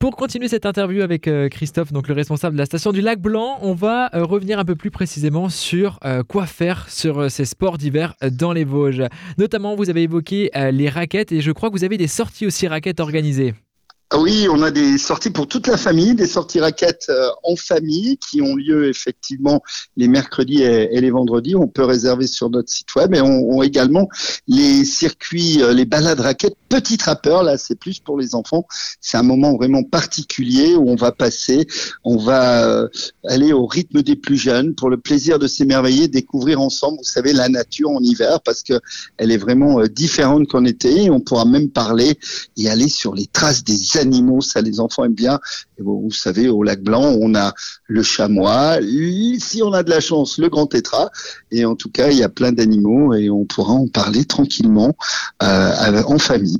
Pour continuer cette interview avec euh, Christophe, donc le responsable de la station du Lac Blanc, on va euh, revenir un peu plus précisément sur euh, quoi faire sur ces sports d'hiver dans les Vosges. Notamment, vous avez évoqué les raquettes et je crois que vous avez des sorties aussi raquettes organisées. Oui, on a des sorties pour toute la famille, des sorties raquettes en famille qui ont lieu effectivement les mercredis et, les vendredis. On peut réserver sur notre site web et on, on également les circuits, les balades raquettes petit trappeur. Là, c'est plus pour les enfants. C'est un moment vraiment particulier où on va passer, on va euh, aller au rythme des plus jeunes pour le plaisir de s'émerveiller, découvrir ensemble, vous savez, la nature en hiver parce que elle est vraiment différente qu'en été. on pourra même parler et aller sur les traces des animaux, ça les enfants aiment bien. Vous, savez, au lac Blanc, on a le chamois, si on a de la chance, le grand tétra. Et en tout cas, il y a plein d'animaux et on pourra en parler tranquillement euh, en famille.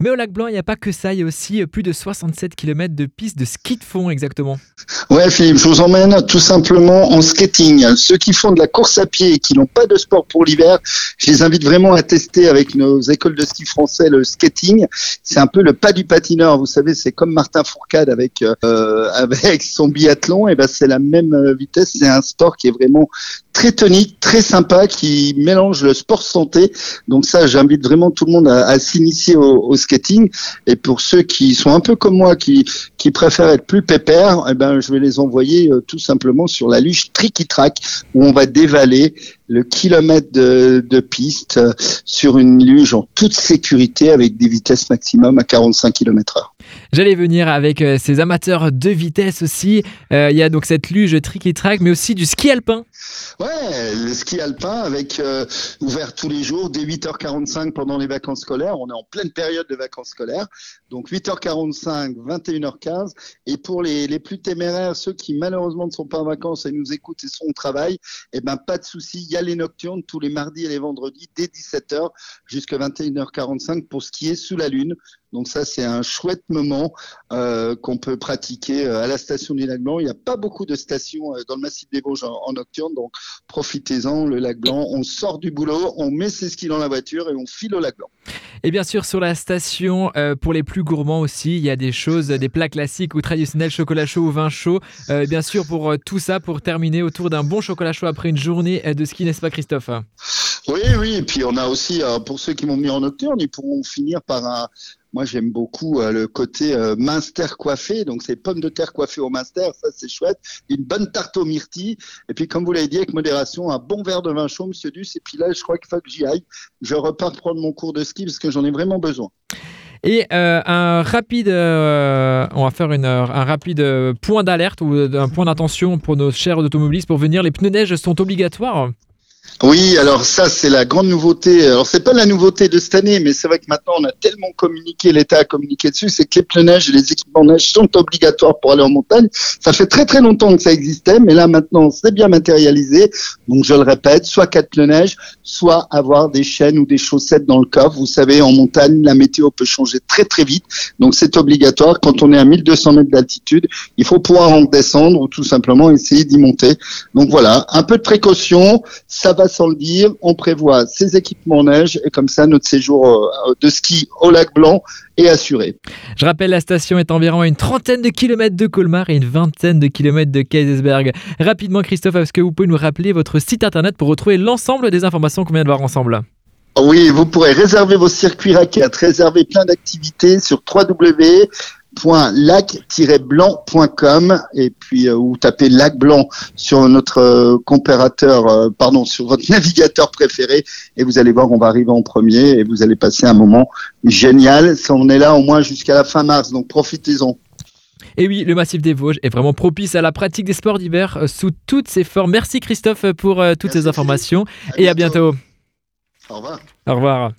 Mais au lac Blanc, il n'y a pas que ça, il y a aussi plus de 67 km de pistes de ski de fond exactement. Ouais Philippe, je vous emmène tout simplement en skating. Ceux qui font de la course à pied et qui n'ont pas de sport pour l'hiver, je les invite vraiment à tester avec nos écoles de ski français le skating. C'est un peu le pas du patineur, vous savez, c'est comme Martin Fourcade avec euh, avec son biathlon, et ben c'est la même euh, vitesse. C'est un sport qui est vraiment très tonique, très sympa, qui mélange le sport santé. Donc ça, j'invite vraiment tout le monde à, s'initier au, skating. Et pour ceux qui sont un peu comme moi, qui préfèrent être plus pépères, eh ben je vais les envoyer euh, tout simplement sur la luge Tricky Track où on va dévaler le kilomètre de, de piste sur une luge en toute sécurité avec des vitesses maximum à 45 km/h. J'allais venir avec euh, ces amateurs de vitesse aussi. Euh, il y a donc cette luge tricky track, mais aussi du ski alpin. Ouais, le ski alpin avec euh, ouvert tous les jours dès 8h45 pendant les vacances scolaires. On est en pleine période de vacances scolaires. Donc 8h45, 21h15. Et pour les, les plus téméraires, ceux qui malheureusement ne sont pas en vacances et nous écoutent et sont au travail, eh ben pas de souci. Il y a les nocturnes tous les mardis et les vendredis dès 17h jusqu'à 21h45 pour skier sous la lune. Donc ça, c'est un chouette moment euh, qu'on peut pratiquer euh, à la station du Lac Blanc. Il n'y a pas beaucoup de stations euh, dans le massif des Vosges en, nocturne, donc profitez-en. Le Lac Blanc, on sort du boulot, on met ses skis dans la voiture et on file au Lac Blanc. Et bien sûr, sur la station, pour les plus gourmands aussi, il y a des choses, des plats classiques ou traditionnels, chocolat chaud ou vin chaud. bien sûr, pour tout ça, pour terminer autour d'un bon chocolat chaud après une journée de ski, n'est-ce pas Christophe? Oui, oui. Et puis on a aussi, pour ceux qui m'ont mis en nocturne, ils pourront finir par un moi, j'aime beaucoup euh, le côté euh, minster coiffé. Donc, c'est pommes de terre coiffées au minster. Ça, c'est chouette. Une bonne tarte aux myrtilles. Et puis, comme vous l'avez dit, avec modération, un bon verre de vin chaud, monsieur Duss. Et puis là, je crois qu'il faut que j'y aille. Je repars prendre mon cours de ski parce que j'en ai vraiment besoin. Et euh, un rapide, on va faire une, un rapide point d'alerte ou un point d'attention pour nos chers automobilistes pour venir. Les pneus neige sont obligatoires oui, alors ça c'est la grande nouveauté. Alors c'est pas la nouveauté de cette année, mais c'est vrai que maintenant on a tellement communiqué, l'État a communiqué dessus, c'est que les pneus neige et les équipements neige sont obligatoires pour aller en montagne. Ça fait très très longtemps que ça existait, mais là maintenant c'est bien matérialisé. Donc je le répète, soit quatre pneus neige, soit avoir des chaînes ou des chaussettes dans le coffre. Vous savez, en montagne, la météo peut changer très très vite, donc c'est obligatoire. Quand on est à 1200 mètres d'altitude, il faut pouvoir en descendre ou tout simplement essayer d'y monter. Donc voilà, un peu de précaution, ça va sans le dire, on prévoit ces équipements neige et comme ça notre séjour euh, de ski au lac Blanc est assuré. Je rappelle, la station est environ à une trentaine de kilomètres de Colmar et une vingtaine de kilomètres de Kaisersberg. Rapidement, Christophe, est-ce que vous pouvez nous rappeler votre site internet pour retrouver l'ensemble des informations qu'on vient de voir ensemble? Oui, vous pourrez réserver vos circuits raquettes, réserver plein d'activités sur www lac-blanc.com et puis euh, ou tapez lac blanc sur notre euh, comparateur euh, pardon sur votre navigateur préféré et vous allez voir on va arriver en premier et vous allez passer un moment génial on est là au moins jusqu'à la fin mars donc profitez-en et oui, le massif des Vosges est vraiment propice à la pratique des sports d'hiver sous toutes ses formes. Merci Christophe pour toutes ces informations et à bientôt. Au revoir. Au revoir.